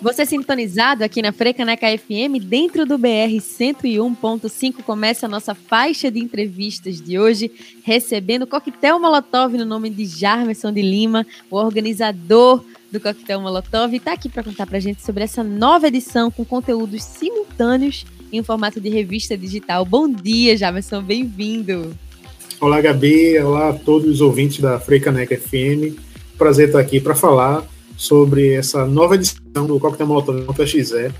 Você sintonizado aqui na Frecaneca FM, dentro do BR 101.5, começa a nossa faixa de entrevistas de hoje, recebendo Coquetel Molotov no nome de Jarmerson de Lima, o organizador do Coquetel Molotov, e está aqui para contar para a gente sobre essa nova edição com conteúdos simultâneos em formato de revista digital. Bom dia, Jarmerson, bem-vindo. Olá, Gabi, olá a todos os ouvintes da Frecaneca FM. Prazer estar aqui para falar sobre essa nova edição do Coquetel Molotov XE,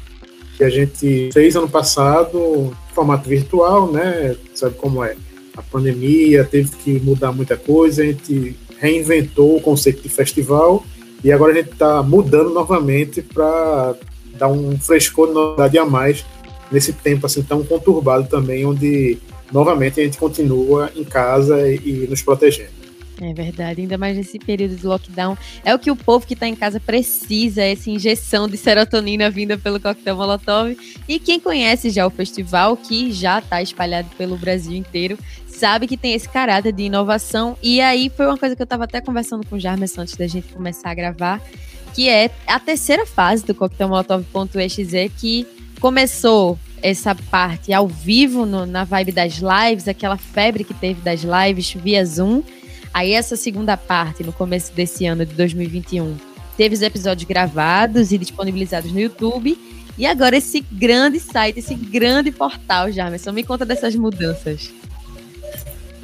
que a gente fez ano passado, formato virtual, né? Sabe como é? A pandemia teve que mudar muita coisa, a gente reinventou o conceito de festival e agora a gente está mudando novamente para dar um frescor de novidade a mais nesse tempo assim tão conturbado também, onde novamente a gente continua em casa e nos protegendo. É verdade, ainda mais nesse período de lockdown. É o que o povo que está em casa precisa, essa injeção de serotonina vinda pelo coquetel Molotov. E quem conhece já o festival, que já está espalhado pelo Brasil inteiro, sabe que tem esse caráter de inovação. E aí foi uma coisa que eu estava até conversando com o Jarmes antes da gente começar a gravar, que é a terceira fase do coquetel Molotov.exe, que começou essa parte ao vivo no, na vibe das lives, aquela febre que teve das lives via Zoom. Aí essa segunda parte, no começo desse ano de 2021, teve os episódios gravados e disponibilizados no YouTube. E agora esse grande site, esse grande portal, Jamerson, me conta dessas mudanças.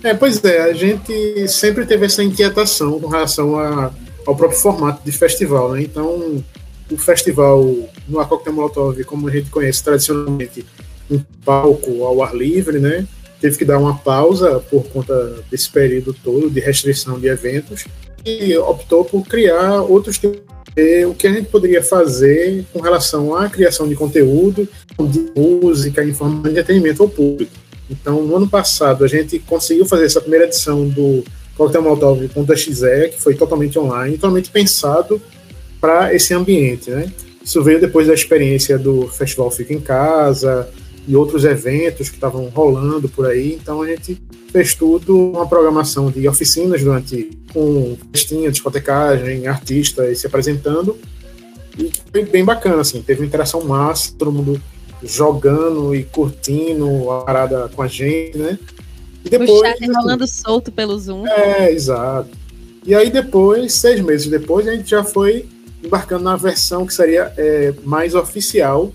É, pois é, a gente sempre teve essa inquietação com relação a, ao próprio formato de festival, né? Então, o festival no Coquetel Molotov, como a gente conhece tradicionalmente, um palco ao ar livre, né? Teve que dar uma pausa por conta desse período todo de restrição de eventos e optou por criar outros tipos o que a gente poderia fazer com relação à criação de conteúdo, de música, em forma de entretenimento ao público. Então, no ano passado, a gente conseguiu fazer essa primeira edição do Coquetel Molotov.exe, que foi totalmente online, totalmente pensado para esse ambiente. Né? Isso veio depois da experiência do Festival Fica em Casa, e outros eventos que estavam rolando por aí. Então a gente fez tudo uma programação de oficinas durante com festinha, discotecagem, artistas se apresentando. E foi bem bacana, assim, teve uma interação massa, todo mundo jogando e curtindo a parada com a gente, né? E depois, o chat assim, rolando solto pelo Zoom. É, exato. E aí depois, seis meses depois, a gente já foi embarcando na versão que seria é, mais oficial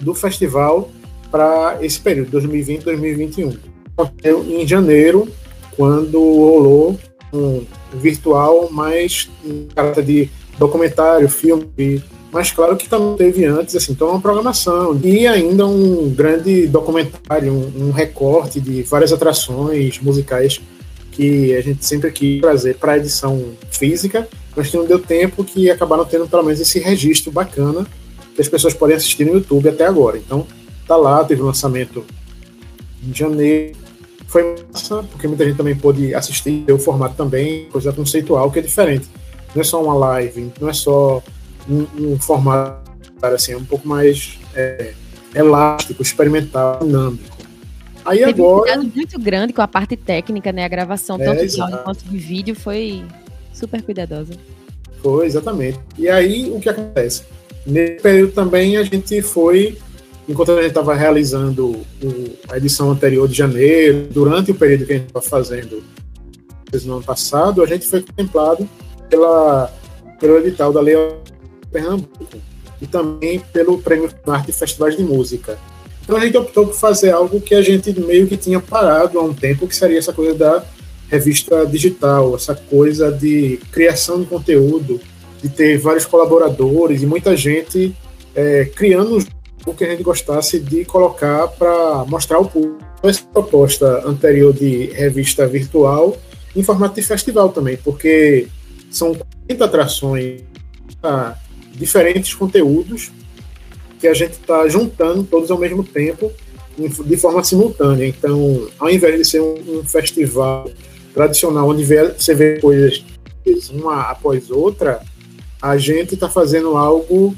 do festival para esse período, 2020 2021. Em janeiro, quando rolou um virtual mais em caráter de documentário, filme, mas claro que também teve antes, assim, então uma programação e ainda um grande documentário, um, um recorte de várias atrações musicais que a gente sempre quis trazer para a edição física, mas que não deu tempo, que acabaram tendo pelo menos esse registro bacana que as pessoas podem assistir no YouTube até agora. Então, tá lá, teve lançamento em janeiro. Foi massa, porque muita gente também pôde assistir o formato também, coisa conceitual, que é diferente. Não é só uma live, não é só um, um formato assim, é um pouco mais é, elástico, experimental, dinâmico. Aí Teve agora. Um cuidado muito grande com a parte técnica, né? A gravação, é, tanto de áudio quanto de vídeo, foi super cuidadosa. Foi, exatamente. E aí o que acontece? Nesse período também a gente foi enquanto a gente estava realizando o, a edição anterior de janeiro, durante o período que a gente estava fazendo no ano passado, a gente foi contemplado pela, pelo edital da Lei Pernambuco e também pelo Prêmio Arte Festivais de Música. Então a gente optou por fazer algo que a gente meio que tinha parado há um tempo, que seria essa coisa da revista digital, essa coisa de criação de conteúdo, de ter vários colaboradores e muita gente é, criando o que a gente gostasse de colocar para mostrar ao público essa proposta anterior de revista virtual em formato de festival também, porque são 40 atrações, tá, diferentes conteúdos que a gente está juntando todos ao mesmo tempo de forma simultânea. Então, ao invés de ser um, um festival tradicional onde você vê coisas uma após outra, a gente está fazendo algo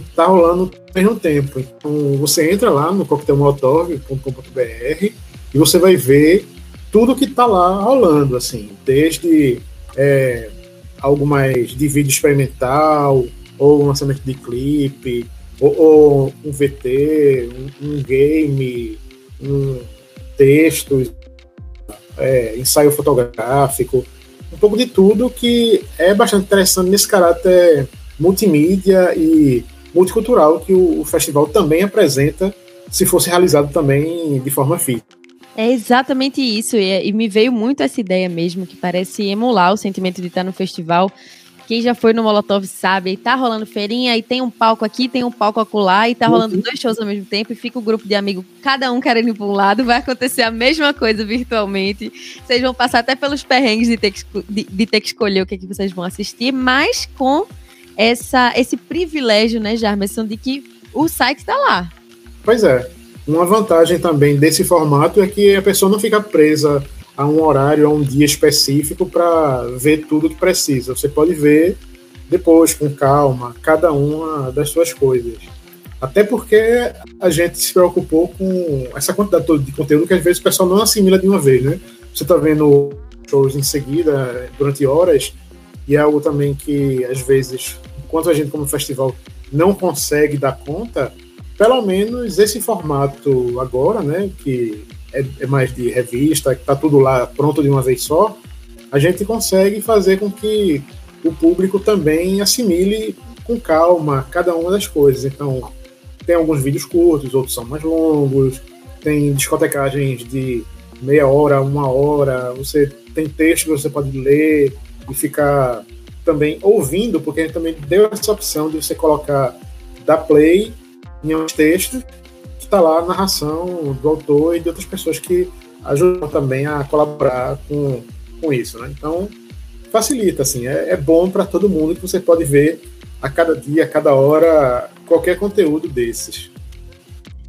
que está rolando ao mesmo tempo. Então, você entra lá no coquetelmolotov.com.br e você vai ver tudo que está lá rolando, assim, desde é, algo mais de vídeo experimental, ou lançamento de clipe, ou, ou um VT, um, um, game, um texto, é, ensaio fotográfico, um pouco de tudo que é bastante interessante nesse caráter multimídia e multicultural que o, festival também apresenta, se fosse realizado também de forma física. É exatamente isso, e, e, me veio muito essa ideia mesmo, que parece emular o sentimento de estar no festival. Quem já foi no Molotov sabe, aí tá rolando feirinha, e tem um palco aqui, tem um palco acolá, e tá rolando uhum. dois shows ao mesmo tempo, e fica o um grupo de amigos, cada um querendo ir para um lado, vai acontecer a mesma coisa virtualmente. Vocês vão passar até pelos perrengues de ter que, de, de ter que escolher o que, é que vocês vão assistir, mas com essa, esse privilégio, né, Jarmerson, de que o site está lá. Pois é. Uma vantagem também desse formato é que a pessoa não fica presa a um horário, a um dia específico para ver tudo que precisa. Você pode ver depois, com calma, cada uma das suas coisas. Até porque a gente se preocupou com essa quantidade de conteúdo que às vezes o pessoal não assimila de uma vez, né? Você está vendo shows em seguida, durante horas, e é algo também que às vezes, enquanto a gente como festival não consegue dar conta, pelo menos esse formato agora, né, que é, é mais de revista, que está tudo lá pronto de uma vez só, a gente consegue fazer com que o público também assimile com calma cada uma das coisas. Então, tem alguns vídeos curtos, outros são mais longos, tem discotecagens de meia hora, uma hora, você tem texto que você pode ler e ficar também ouvindo, porque a gente também deu essa opção de você colocar da play em um texto que está lá a narração do autor e de outras pessoas que ajudam também a colaborar com, com isso. Né? Então, facilita, assim, é, é bom para todo mundo que você pode ver a cada dia, a cada hora, qualquer conteúdo desses.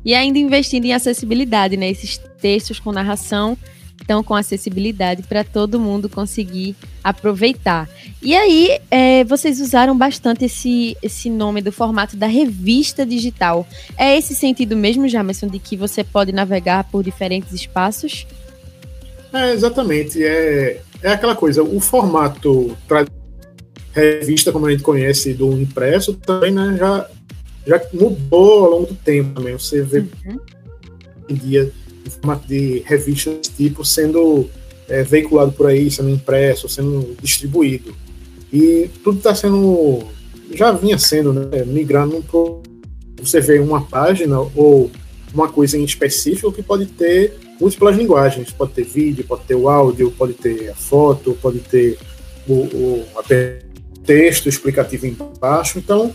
E ainda investindo em acessibilidade, né? Esses textos com narração estão com acessibilidade para todo mundo conseguir aproveitar. E aí, é, vocês usaram bastante esse, esse nome do formato da revista digital. É esse sentido mesmo, Jamerson, de que você pode navegar por diferentes espaços? É, exatamente. É, é aquela coisa, o formato revista, como a gente conhece do impresso, também né, já, já mudou ao longo do tempo também. Você vê uhum. em dia formato de revista desse tipo sendo é, veiculado por aí, sendo impresso, sendo distribuído. E tudo está sendo, já vinha sendo, né, migrando para você vê uma página ou uma coisa em específico que pode ter múltiplas linguagens. Pode ter vídeo, pode ter o áudio, pode ter a foto, pode ter o, o texto explicativo embaixo. Então,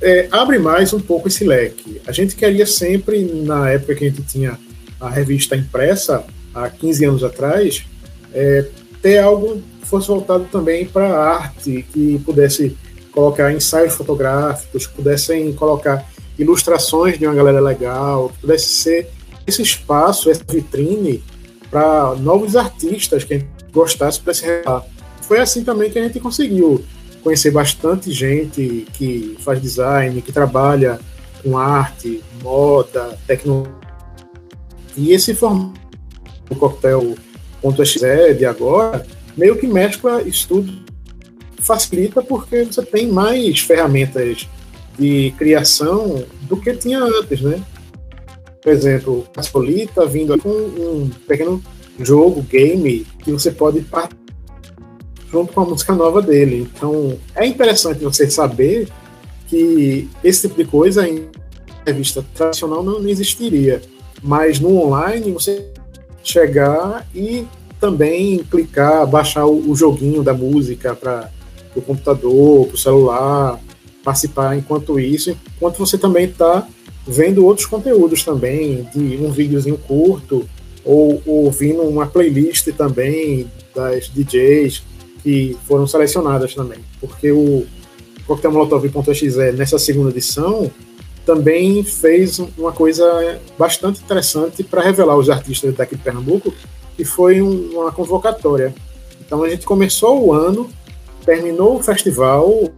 é, abre mais um pouco esse leque. A gente queria sempre, na época que a gente tinha a revista impressa, há 15 anos atrás, é, ter algo que fosse voltado também para a arte, que pudesse colocar ensaios fotográficos, pudessem colocar ilustrações de uma galera legal, que pudesse ser esse espaço, essa vitrine para novos artistas que a gente gostasse para se revelar. Foi assim também que a gente conseguiu conhecer bastante gente que faz design, que trabalha com arte, moda, tecnologia. E esse formato do coquetel.exe de agora meio que mescla isso tudo, facilita porque você tem mais ferramentas de criação do que tinha antes, né? Por exemplo, a Solita vindo com um pequeno jogo, game, que você pode participar junto com a música nova dele. Então, é interessante você saber que esse tipo de coisa em revista tradicional não, existiria. Mas no online, você chegar e também clicar, baixar o, joguinho da música para o computador, para o celular, participar enquanto isso, enquanto você também está vendo outros conteúdos também, de um videozinho curto, ou, ou ouvindo uma playlist também das DJs que foram selecionadas também, porque o Coquetel Molotov.exe nessa segunda edição também fez uma coisa bastante interessante para revelar os artistas daqui de Pernambuco, que foi uma convocatória. Então a gente começou o ano, terminou o festival,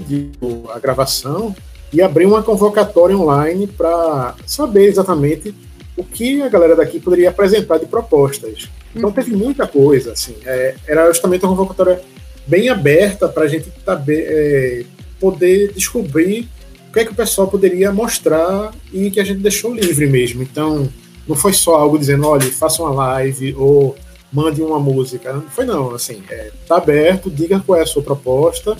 de, a gravação, e abriu uma convocatória online para saber exatamente o que a galera daqui poderia apresentar de propostas. Então teve muita coisa, assim. É, era justamente uma convocatória bem aberta para a gente tá, é, poder descobrir que é que o pessoal poderia mostrar e que a gente deixou livre mesmo. Então, não foi só algo dizendo, olha, faça uma live ou mande uma música. Não foi não, assim, é, tá aberto, diga qual é a sua proposta,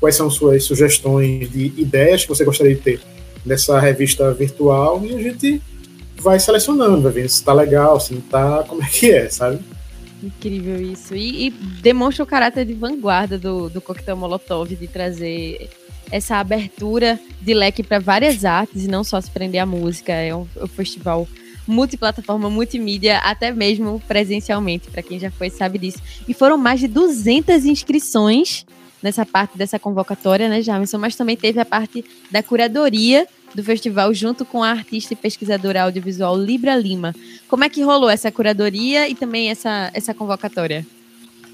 quais são suas sugestões de ideias que você gostaria de ter nessa revista virtual e a gente vai selecionando, vai ver se tá legal, se não tá, como é que é, sabe? Incrível isso. E, e demonstra o caráter de vanguarda do, do coquetel Molotov, de trazer essa abertura de leque para várias artes e não só se prender à música. É um, é um festival multiplataforma, multimídia, até mesmo presencialmente, para quem já foi sabe disso. E foram mais de 200 inscrições nessa parte dessa convocatória, né, Jamison? Mas também teve a parte da curadoria do festival junto com a artista e pesquisadora audiovisual Libra Lima. Como é que rolou essa curadoria e também essa, essa convocatória?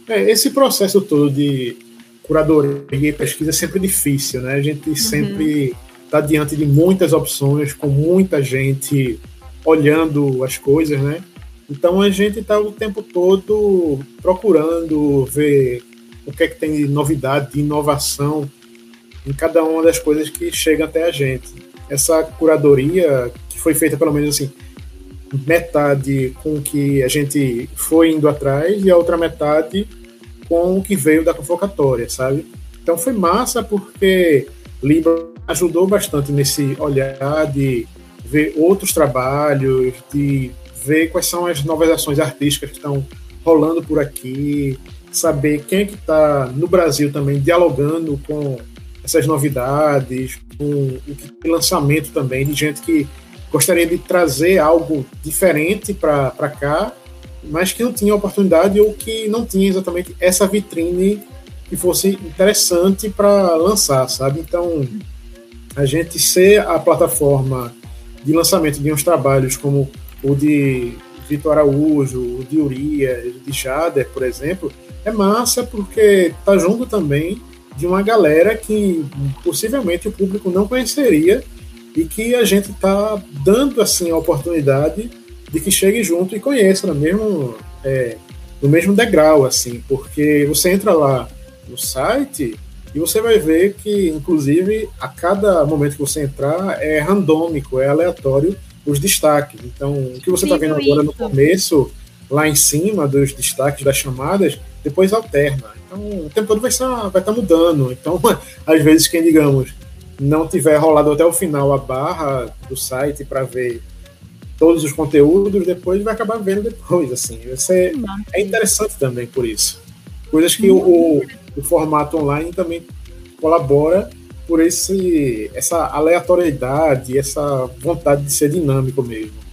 É, esse processo todo de curadoria e pesquisa é sempre difícil, né? A gente uhum. sempre está diante de muitas opções, com muita gente olhando as coisas, né? Então a gente está o tempo todo procurando ver o que é que tem de novidade, de inovação em cada uma das coisas que chegam até a gente. Essa curadoria, que foi feita pelo menos assim, metade com que a gente foi indo atrás e a outra metade com o que veio da convocatória, sabe? Então foi massa porque Libra ajudou bastante nesse olhar de ver outros trabalhos, de ver quais são as novas ações artísticas que estão rolando por aqui, saber quem é que está no Brasil também dialogando com essas novidades, com o lançamento também de gente que gostaria de trazer algo diferente para cá mas que não tinha oportunidade ou que não tinha exatamente essa vitrine que fosse interessante para lançar, sabe? Então, a gente ser a plataforma de lançamento de uns trabalhos como o de Vitor Araújo, o de Urias, de Jader, por exemplo, é massa porque tá junto também de uma galera que possivelmente o público não conheceria e que a gente tá dando assim a oportunidade de que chegue junto e conheça no mesmo, é, no mesmo degrau, assim, porque você entra lá no site e você vai ver que, inclusive, a cada momento que você entrar é randômico, é aleatório os destaques. Então, o que você está vendo agora no começo, lá em cima dos destaques das chamadas, depois alterna. Então, o tempo todo vai estar, vai estar mudando. Então, às vezes, quem, digamos, não tiver rolado até o final a barra do site para ver todos os conteúdos, depois vai acabar vendo depois, assim. Você, é interessante também por isso. Coisas que o, o, o, formato online também colabora por esse, essa aleatoriedade, essa vontade de ser dinâmico mesmo.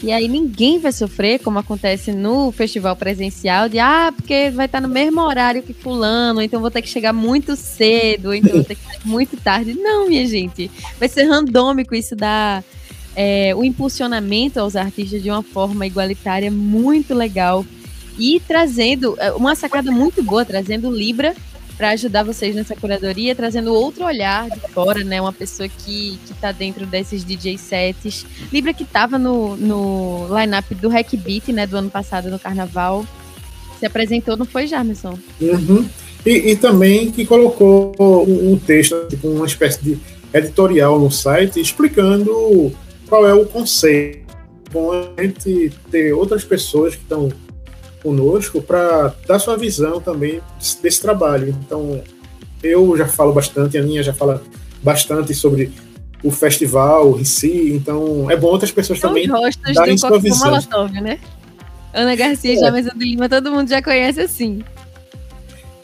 E aí ninguém vai sofrer, como acontece no festival presencial, de ah, porque vai estar no mesmo horário que fulano, então vou ter que chegar muito cedo, então vou ter que chegar muito tarde. Não, minha gente. Vai ser randômico, isso dá é, o impulsionamento aos artistas de uma forma igualitária muito legal e trazendo é, uma sacada muito boa, trazendo Libra para ajudar vocês nessa curadoria, trazendo outro olhar de fora, né? Uma pessoa que, que tá dentro desses DJ sets. Libra que estava no, no line-up do Hack Beat, né? Do ano passado no Carnaval. Se apresentou, não foi, Jarmerson? Uhum. E, e, também que colocou um, um texto, tipo uma espécie de editorial no site, explicando qual é o conceito. Bom, a gente ter outras pessoas que estão conosco para dar sua visão também desse trabalho. Então, eu já falo bastante, a minha já fala bastante sobre o festival em si, então é bom outras pessoas São também darem do sua visão. Molotov, né? Ana Garcia, é. Do Lima, todo mundo já conhece assim.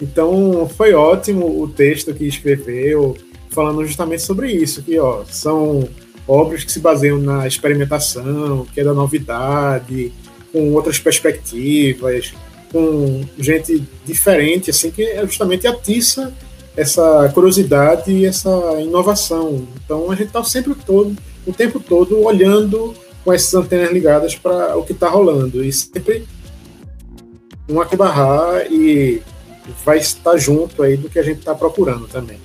Então, foi ótimo o texto que escreveu, falando justamente sobre isso, que ó, são obras que se baseiam na experimentação, que é da novidade, com outras perspectivas, com gente diferente, assim, que é justamente atiça essa curiosidade e essa inovação. Então a gente está sempre todo, o tempo todo olhando com essas antenas ligadas para o que está rolando e sempre um barrar e vai estar junto aí do que a gente está procurando também.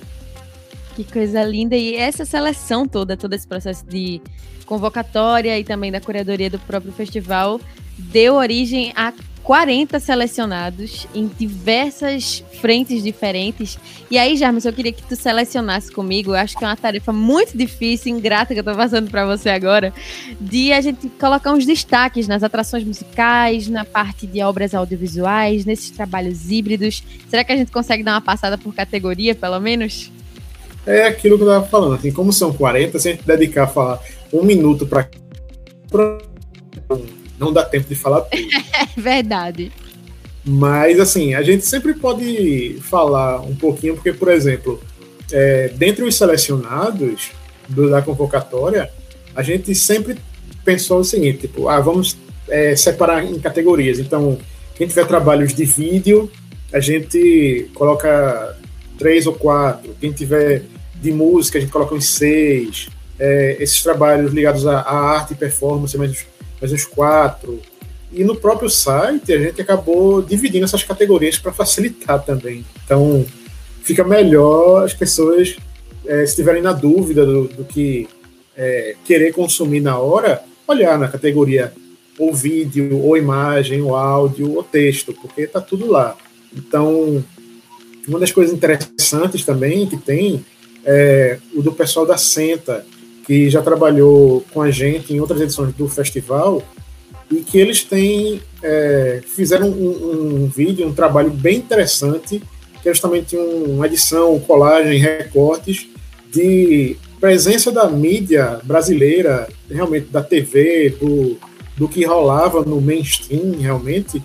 Que coisa linda. E essa seleção toda, todo esse processo de convocatória e também da curadoria do próprio festival, deu origem a 40 selecionados em diversas frentes diferentes. E aí, Jarmes, eu queria que tu selecionasse comigo. Eu acho que é uma tarefa muito difícil, ingrata que eu tô passando para você agora, de a gente colocar uns destaques nas atrações musicais, na parte de obras audiovisuais, nesses trabalhos híbridos. Será que a gente consegue dar uma passada por categoria, pelo menos? É aquilo que eu tava falando, assim, como são 40, se a gente dedicar a falar um minuto para não dá tempo de falar tudo. É verdade. Mas, assim, a gente sempre pode falar um pouquinho, porque, por exemplo, é, dentre os selecionados do, da convocatória, a gente sempre pensou o seguinte, tipo, ah, vamos é, separar em categorias. Então, quem tiver trabalhos de vídeo, a gente coloca três ou quatro. Quem tiver de música, a gente coloca uns seis. É, esses trabalhos ligados à, arte e performance, mais mais uns quatro. E no próprio site a gente acabou dividindo essas categorias para facilitar também. Então fica melhor as pessoas, é, se estiverem na dúvida do, do que é, querer consumir na hora, olhar na categoria ou vídeo, ou imagem, ou áudio, ou texto, porque está tudo lá. Então, uma das coisas interessantes também que tem é o do pessoal da Senta, que já trabalhou com a gente em outras edições do festival e que eles têm é, fizeram um, um, vídeo, um trabalho bem interessante, que é justamente uma edição, colagem, recortes de presença da mídia brasileira, realmente da TV, do, do que rolava no mainstream, realmente,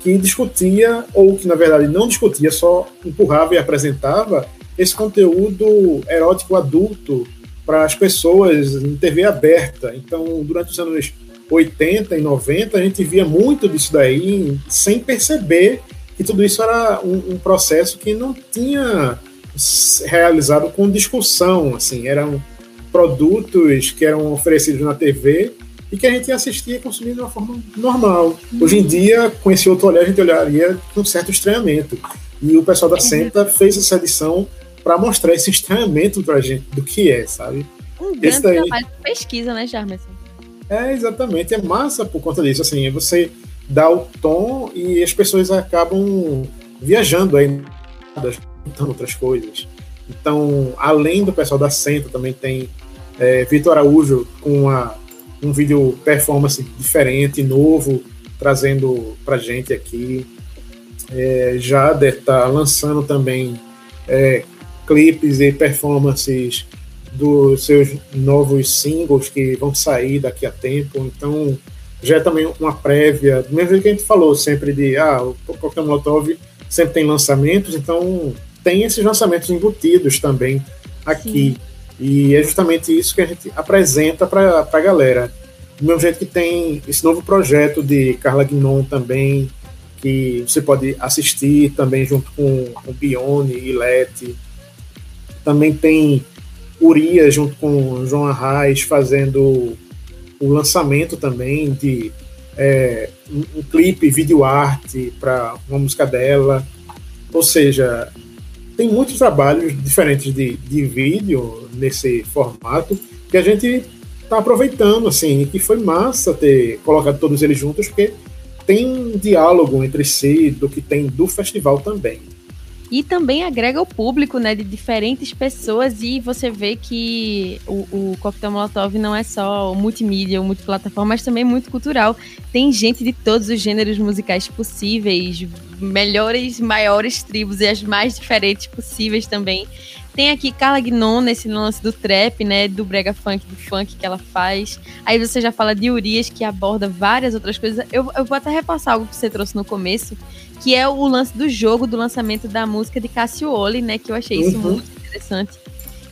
que discutia, ou que na verdade não discutia, só empurrava e apresentava esse conteúdo erótico adulto para as pessoas em TV aberta. Então, durante os anos 80 e 90, a gente via muito disso daí sem perceber que tudo isso era um, um processo que não tinha realizado com discussão, assim, eram produtos que eram oferecidos na TV e que a gente assistia e consumia de uma forma normal. Hoje em dia, com esse outro olhar, a gente olharia com certo estranhamento. E o pessoal da Senta fez essa edição para mostrar esse estranhamento para a gente do que é, sabe? Um grande daí... trabalho de pesquisa, né, Jarmerson? É, exatamente. É massa por conta disso. Assim, você dá o tom e as pessoas acabam viajando aí, juntando outras coisas. Então, além do pessoal da Senta, também tem é, Vitor Araújo com uma, um vídeo performance diferente, novo, trazendo pra gente aqui. É, Jader tá lançando também é, clipes e performances dos seus novos singles que vão sair daqui a tempo. Então, já é também uma prévia, do mesmo jeito que a gente falou sempre de, ah, o Molotov sempre tem lançamentos, então tem esses lançamentos embutidos também aqui. Sim. E é justamente isso que a gente apresenta para a galera. Do mesmo jeito que tem esse novo projeto de Carla Guinon também, que você pode assistir também junto com o Bione e Lete. Também tem Urias junto com João Arraes fazendo o lançamento também de é, um, um, clipe, vídeo arte para uma música dela. Ou seja, tem muitos trabalhos diferentes de, de vídeo nesse formato que a gente está aproveitando, assim, e que foi massa ter colocado todos eles juntos, porque tem um diálogo entre si do que tem do festival também e também agrega o público, né, de diferentes pessoas e você vê que o, o Coquetel Molotov não é só multimídia, multiplataforma, mas também muito cultural. Tem gente de todos os gêneros musicais possíveis, melhores, maiores tribos e as mais diferentes possíveis também. Tem aqui Carla Gnon nesse lance do trap, né? Do brega funk, do funk que ela faz. Aí você já fala de Urias, que aborda várias outras coisas. Eu, eu vou até repassar algo que você trouxe no começo, que é o lance do jogo, do lançamento da música de Oli, né? Que eu achei isso uhum. muito interessante.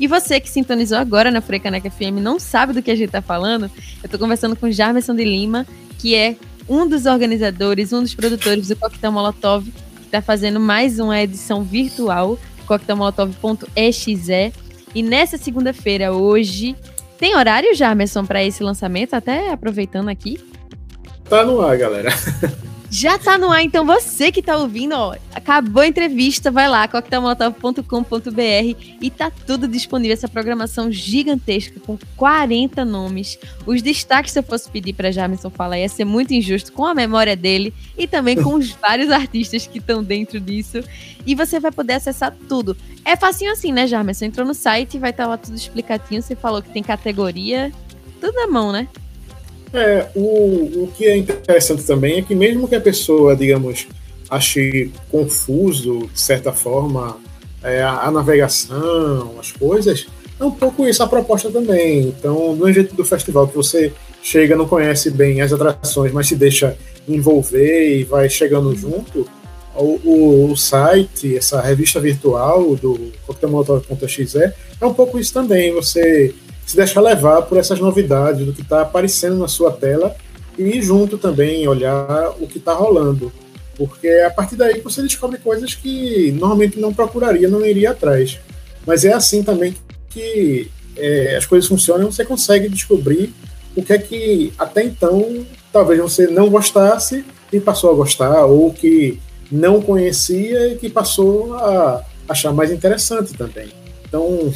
E você que sintonizou agora na Frecaneca FM não sabe do que a gente tá falando, eu tô conversando com Jarmerson de Lima, que é um dos organizadores, um dos produtores do Coquetel Molotov, que tá fazendo mais uma edição virtual coquetelmolotov.exe. E nessa segunda-feira, hoje, tem horário já, para esse lançamento? Até aproveitando aqui. Tá no ar, galera. Já tá no ar, então você que tá ouvindo, ó, acabou a entrevista, vai lá, coquetelmolotov.com.br e tá tudo disponível, essa programação gigantesca com 40 nomes. Os destaques, se eu fosse pedir pra Jamison falar, ia ser muito injusto com a memória dele e também com os vários artistas que estão dentro disso. E você vai poder acessar tudo. É facinho assim, né, Jamison? Entrou no site, vai estar tá lá tudo explicadinho, você falou que tem categoria, tudo na mão, né? É, o, o que é interessante também é que mesmo que a pessoa, digamos, ache confuso, de certa forma, é, a, a, navegação, as coisas, é um pouco isso a proposta também. Então, no jeito do festival que você chega, não conhece bem as atrações, mas se deixa envolver e vai chegando junto, o, o, o site, essa revista virtual do coquetelmolotov.exe é um pouco isso também. Você se deixar levar por essas novidades do que está aparecendo na sua tela e junto também olhar o que está rolando. Porque a partir daí você descobre coisas que normalmente não procuraria, não iria atrás. Mas é assim também que é, as coisas funcionam, você consegue descobrir o que é que até então talvez você não gostasse e passou a gostar, ou que não conhecia e que passou a achar mais interessante também. Então,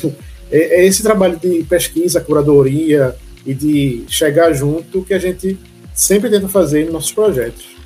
é, é esse trabalho de pesquisa, curadoria e de chegar junto que a gente sempre tenta fazer nos nossos projetos.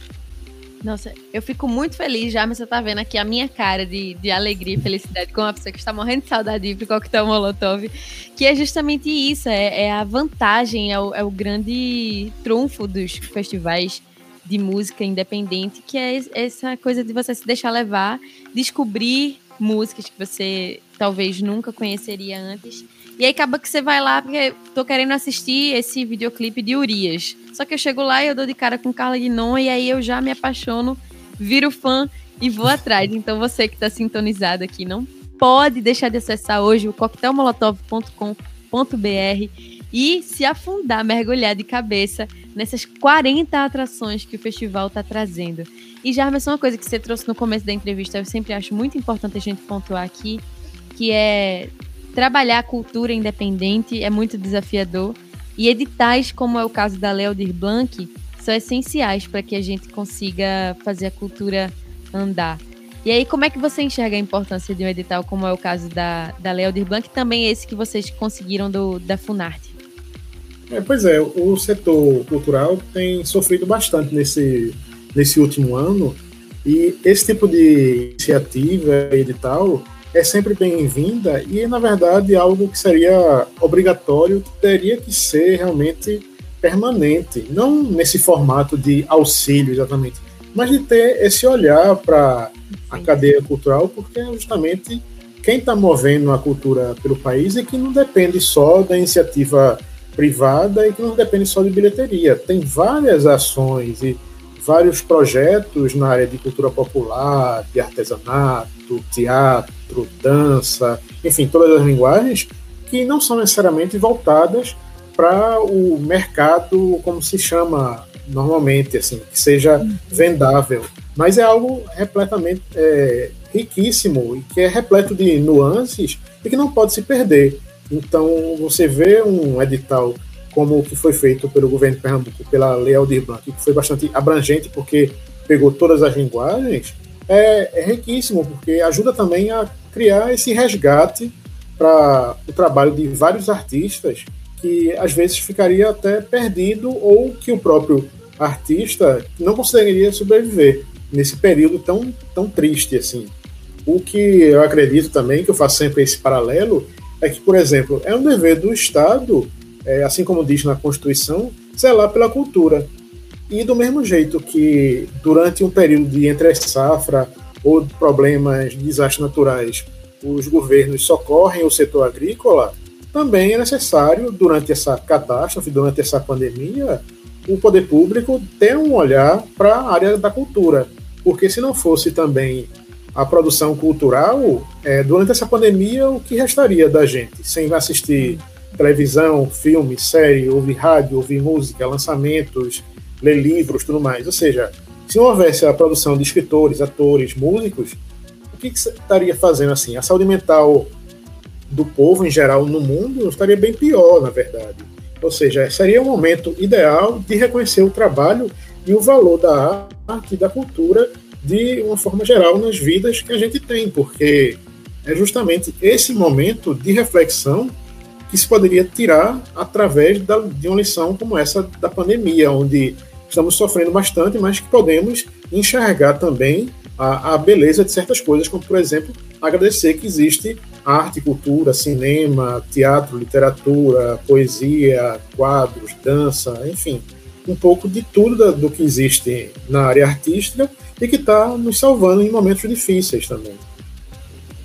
Nossa, eu fico muito feliz já, mas você tá vendo aqui a minha cara de, de alegria e felicidade com uma pessoa que está morrendo de saudade de coquetel Molotov, que é justamente isso, é, é a vantagem, é o, é o, grande trunfo dos festivais de música independente, que é essa coisa de você se deixar levar, descobrir músicas que você talvez nunca conheceria antes. E aí acaba que você vai lá porque tô querendo assistir esse videoclipe de Urias. Só que eu chego lá e eu dou de cara com Carla Guinon e aí eu já me apaixono, viro fã e vou atrás. Então você que está sintonizado aqui não pode deixar de acessar hoje o coquetelmolotov.com.br e se afundar, mergulhar de cabeça nessas 40 atrações que o festival está trazendo. E já uma coisa que você trouxe no começo da entrevista, eu sempre acho muito importante a gente pontuar aqui, que é trabalhar a cultura independente é muito desafiador e editais, como é o caso da Leodir Blanc, são essenciais para que a gente consiga fazer a cultura andar. E aí, como é que você enxerga a importância de um edital, como é o caso da, da Leodir Blanc, e também esse que vocês conseguiram do, da Funarte? É, pois é, o setor cultural tem sofrido bastante nesse, nesse último ano, e esse tipo de iniciativa edital é sempre bem-vinda e, na verdade, algo que seria obrigatório, que teria que ser realmente permanente, não nesse formato de auxílio exatamente, mas de ter esse olhar para a cadeia cultural, porque é justamente quem está movendo a cultura pelo país e que não depende só da iniciativa privada e que não depende só de bilheteria. Tem várias ações e vários projetos na área de cultura popular, de artesanato, teatro, dança, enfim, todas as linguagens que não são necessariamente voltadas para o mercado, como se chama normalmente, assim, que seja vendável. Mas é algo repletamente é, riquíssimo e que é repleto de nuances e que não pode se perder. Então, você vê um edital como o que foi feito pelo governo de Pernambuco, pela Lei Aldir Blanc, que foi bastante abrangente, porque pegou todas as linguagens, é, é riquíssimo, porque ajuda também a criar esse resgate para o trabalho de vários artistas que às vezes ficaria até perdido ou que o próprio artista não conseguiria sobreviver nesse período tão, tão triste assim. O que eu acredito também, que eu faço sempre esse paralelo, é que, por exemplo, é um dever do Estado é, assim como diz na Constituição, zelar pela cultura. E do mesmo jeito que durante um período de entre-safra ou problemas, desastres naturais, os governos socorrem o setor agrícola, também é necessário, durante essa catástrofe, durante essa pandemia, o poder público ter um olhar para a área da cultura. Porque se não fosse também a produção cultural, é, durante essa pandemia, o que restaria da gente? Sem assistir televisão, filme, série, ouvir rádio, ouvir música, lançamentos, ler livros, tudo mais. Ou seja, se não houvesse a produção de escritores, atores, músicos, o que, que estaria fazendo assim? A saúde mental do povo em geral no mundo estaria bem pior, na verdade. Ou seja, seria um momento ideal de reconhecer o trabalho e o valor da arte e da cultura de uma forma geral nas vidas que a gente tem, porque é justamente esse momento de reflexão que se poderia tirar através da, de uma lição como essa da pandemia, onde estamos sofrendo bastante, mas que podemos enxergar também a, a beleza de certas coisas, como, por exemplo, agradecer que existe arte, cultura, cinema, teatro, literatura, poesia, quadros, dança, enfim, um pouco de tudo do que existe na área artística e que está nos salvando em momentos difíceis também.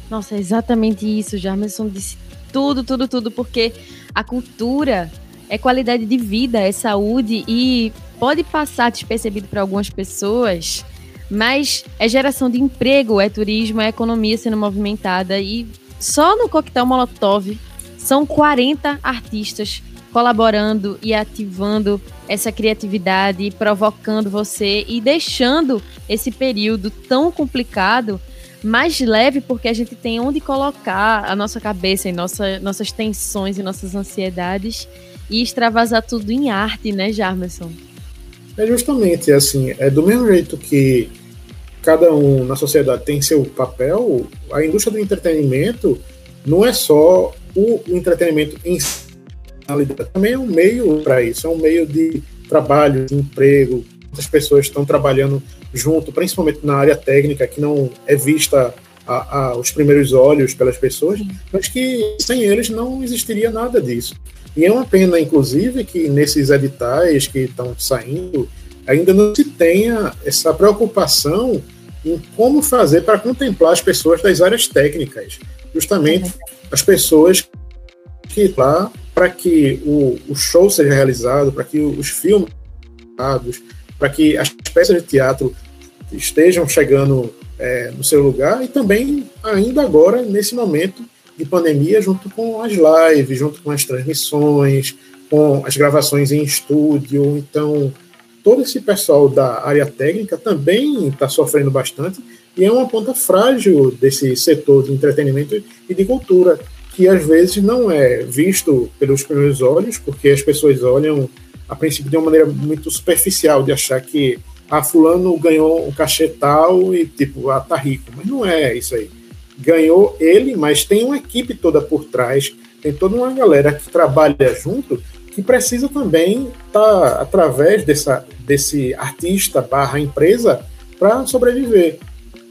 Nossa, é exatamente isso, Jarmerson disse tudo, tudo, tudo, porque a cultura é qualidade de vida, é saúde e pode passar despercebido para algumas pessoas, mas é geração de emprego, é turismo, é economia sendo movimentada e só no Coquetel Molotov são 40 artistas colaborando e ativando essa criatividade, provocando você e deixando esse período tão complicado mais leve, porque a gente tem onde colocar a nossa cabeça e nossa, nossas tensões e nossas ansiedades e extravasar tudo em arte, né, Jarmerson? É justamente assim, é do mesmo jeito que cada um na sociedade tem seu papel, a indústria do entretenimento não é só o entretenimento em si, também é um meio para isso, é um meio de trabalho, de emprego. Muitas pessoas estão trabalhando junto, principalmente na área técnica, que não é vista a, a, aos primeiros olhos pelas pessoas, mas que sem eles não existiria nada disso. E é uma pena, inclusive, que nesses editais que estão saindo, ainda não se tenha essa preocupação em como fazer para contemplar as pessoas das áreas técnicas, justamente as pessoas que lá para que o, o, show seja realizado, para que os filmes para que as peças de teatro estejam chegando é, no seu lugar e também ainda agora nesse momento de pandemia junto com as lives, junto com as transmissões, com as gravações em estúdio, então todo esse pessoal da área técnica também está sofrendo bastante e é uma ponta frágil desse setor de entretenimento e de cultura que às vezes não é visto pelos primeiros olhos, porque as pessoas olham a princípio de uma maneira muito superficial, de achar que ah, fulano ganhou um cachê tal e tipo, ah, tá rico. Mas não é isso aí. Ganhou ele, mas tem uma equipe toda por trás, tem toda uma galera que trabalha junto que precisa também estar tá, através dessa, desse artista barra empresa para sobreviver.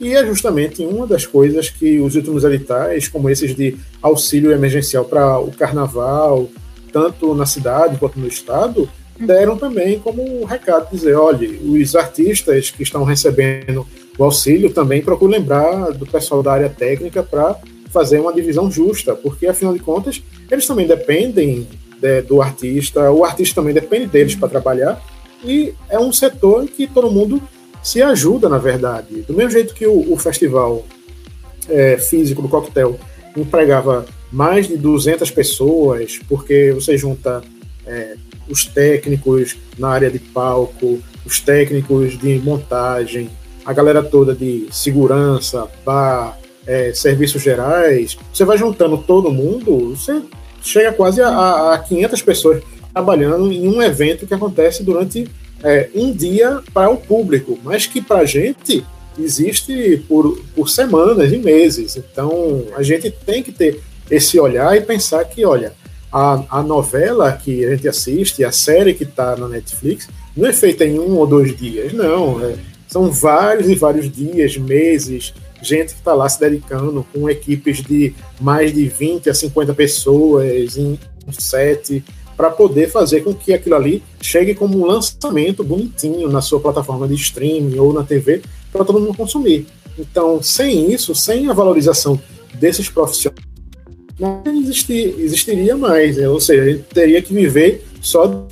E é justamente uma das coisas que os últimos editais, como esses de auxílio emergencial para o carnaval, tanto na cidade quanto no estado, deram também como um recado dizer, olha, os artistas que estão recebendo o auxílio também procuram lembrar do pessoal da área técnica para fazer uma divisão justa, porque afinal de contas eles também dependem de, do artista, o artista também depende deles para trabalhar e é um setor em que todo mundo se ajuda, na verdade. Do mesmo jeito que o, o festival é, físico do coquetel empregava mais de 200 pessoas, porque você junta é, os técnicos na área de palco, os técnicos de montagem, a galera toda de segurança, bar, é, serviços gerais, você vai juntando todo mundo, você chega quase a, a 500 pessoas trabalhando em um evento que acontece durante é, um dia para o público, mas que para a gente existe por, por semanas e meses. Então a gente tem que ter esse olhar e pensar que, olha, a, a novela que a gente assiste, a série que está na Netflix, não é feita em um ou dois dias, não. É, são vários e vários dias, meses, gente que está lá se dedicando com equipes de mais de 20 a 50 pessoas em um set para poder fazer com que aquilo ali chegue como um lançamento bonitinho na sua plataforma de streaming ou na TV para todo mundo consumir. Então, sem isso, sem a valorização desses profissionais, não existir, existiria mais. Né? Ou seja, a gente teria que viver só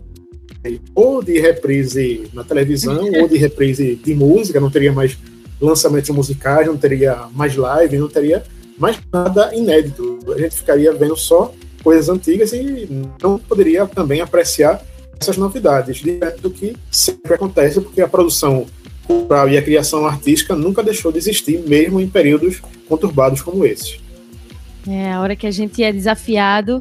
ou de reprise na televisão ou de reprise de música, não teria mais lançamentos musicais, não teria mais live, não teria mais nada inédito. A gente ficaria vendo só coisas antigas e não poderia também apreciar essas novidades, do que sempre acontece, porque a produção cultural e a criação artística nunca deixou de existir, mesmo em períodos conturbados como esses. É, a hora que a gente é desafiado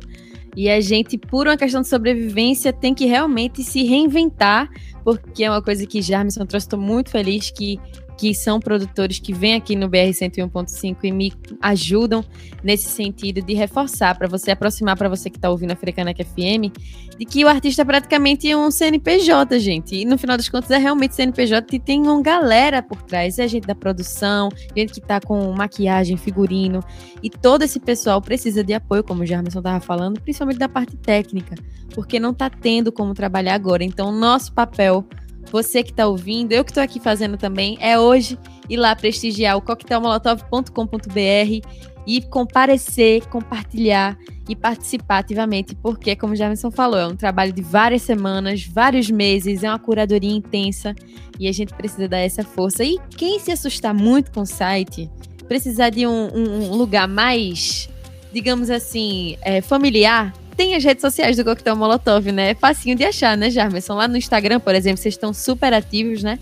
e a gente, por uma questão de sobrevivência, tem que realmente se reinventar porque é uma coisa que Jarmison trouxe. Estou muito feliz que que são produtores que vêm aqui no BR 101.5 e me ajudam nesse sentido de reforçar para você aproximar para você que está ouvindo a Frecanec FM de que o artista é praticamente um CNPJ, gente. E no final das contas é realmente CNPJ e tem uma galera por trás, é gente da produção, gente que está com maquiagem, figurino e todo esse pessoal precisa de apoio, como o Jarmerson estava falando, principalmente da parte técnica, porque não está tendo como trabalhar agora. Então, nosso papel você que está ouvindo, eu que estou aqui fazendo também, é hoje ir lá prestigiar o coquetelmolotov.com.br e comparecer, compartilhar e participar ativamente, porque, como Jamerson falou, é um trabalho de várias semanas, vários meses, é uma curadoria intensa e a gente precisa dar essa força. E quem se assustar muito com o site, precisar de um, um, um lugar mais, digamos assim, é, familiar, tem as redes sociais do Coquetel Molotov, né? É facinho de achar, né, Jarmerson? Lá no Instagram, por exemplo, vocês estão super ativos, né?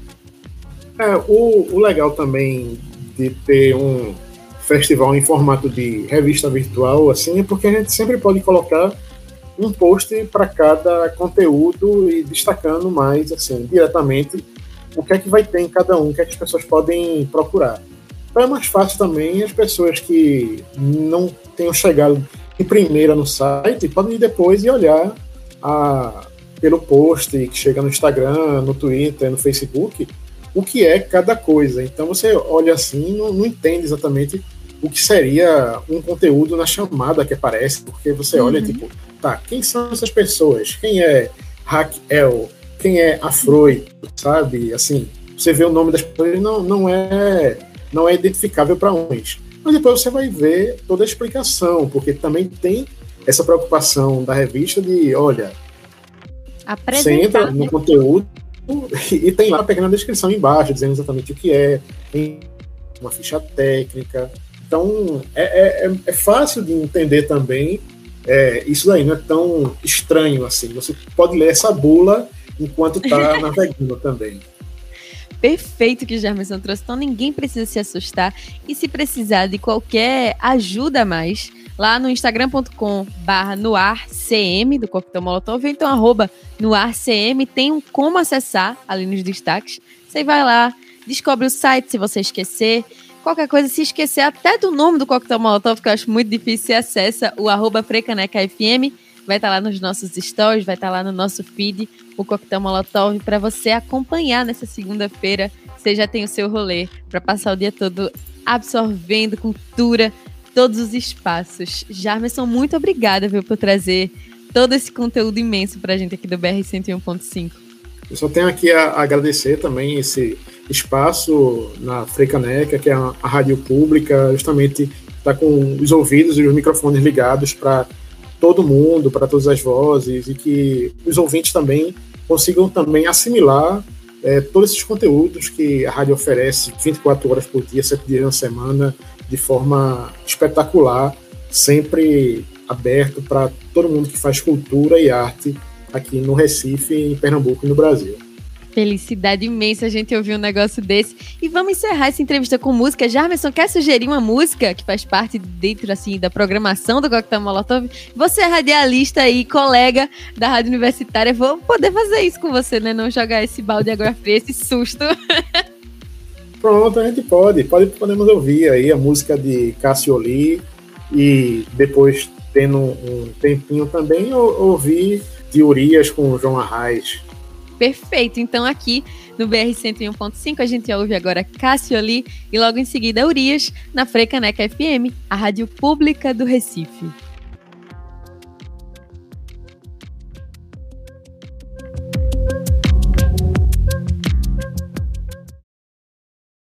É, o, o legal também de ter um festival em formato de revista virtual, assim, é porque a gente sempre pode colocar um post para cada conteúdo e destacando mais, assim, diretamente o que é que vai ter em cada um, o que é que as pessoas podem procurar. Então é mais fácil também as pessoas que não tenham chegado em primeira no site, podem ir depois e olhar a, pelo post que chega no Instagram, no Twitter, no Facebook, o que é cada coisa. Então você olha assim não, não entende exatamente o que seria um conteúdo na chamada que aparece, porque você olha, uhum. tipo, tá, quem são essas pessoas? Quem é Raquel? Quem é Afroito? Sabe? Assim, você vê o nome das pessoas não, não é não é identificável para uns. Mas depois você vai ver toda a explicação, porque também tem essa preocupação da revista de, olha, você entra no né? conteúdo e tem lá a pequena descrição embaixo, dizendo exatamente o que é, tem uma ficha técnica. Então, é, é, é, é fácil de entender também. É, isso daí não é tão estranho assim. Você pode ler essa bula enquanto está navegando também perfeito que Germerson trouxe, então ninguém precisa se assustar. E se precisar de qualquer ajuda a mais, lá no instagram.com barra noarcm do Coquetel Molotov, ou então arroba noarcm, tem um como acessar ali nos destaques. Você vai lá, descobre o site se você esquecer. Qualquer coisa, se esquecer até do nome do Coquetel Molotov, que eu acho muito difícil, você acessa o arroba FM vai estar lá nos nossos stories, vai estar lá no nosso feed, o Coquetel Molotov, para você acompanhar nessa segunda-feira. Você já tem o seu rolê para passar o dia todo absorvendo cultura, todos os espaços. Jarmerson, muito obrigada viu, por trazer todo esse conteúdo imenso para a gente aqui do BR 101.5. Eu só tenho aqui a agradecer também esse espaço na Freicaneca, que é a rádio pública, justamente está com os ouvidos e os microfones ligados para todo mundo, para todas as vozes, e que os ouvintes também consigam também assimilar é, todos esses conteúdos que a rádio oferece 24 horas por dia, 7 dias na semana, de forma espetacular, sempre aberto para todo mundo que faz cultura e arte aqui no Recife, em Pernambuco e no Brasil. Felicidade imensa a gente ouvir um negócio desse. E vamos encerrar essa entrevista com música. Jarmerson, quer sugerir uma música que faz parte dentro, assim, da programação do Coquetel Molotov? Você é radialista e colega da Rádio Universitária. Vou poder fazer isso com você, né? Não jogar esse balde de água fria, esse susto. Pronto, a gente pode. pode. Podemos ouvir aí a música de Cassioli e depois, tendo um tempinho também, ouvir de Urias com o João Arraes. Perfeito. Então aqui no BR 101.5 a gente ouve agora Cassioli e logo em seguida Urias na Frecaneca FM, a rádio pública do Recife.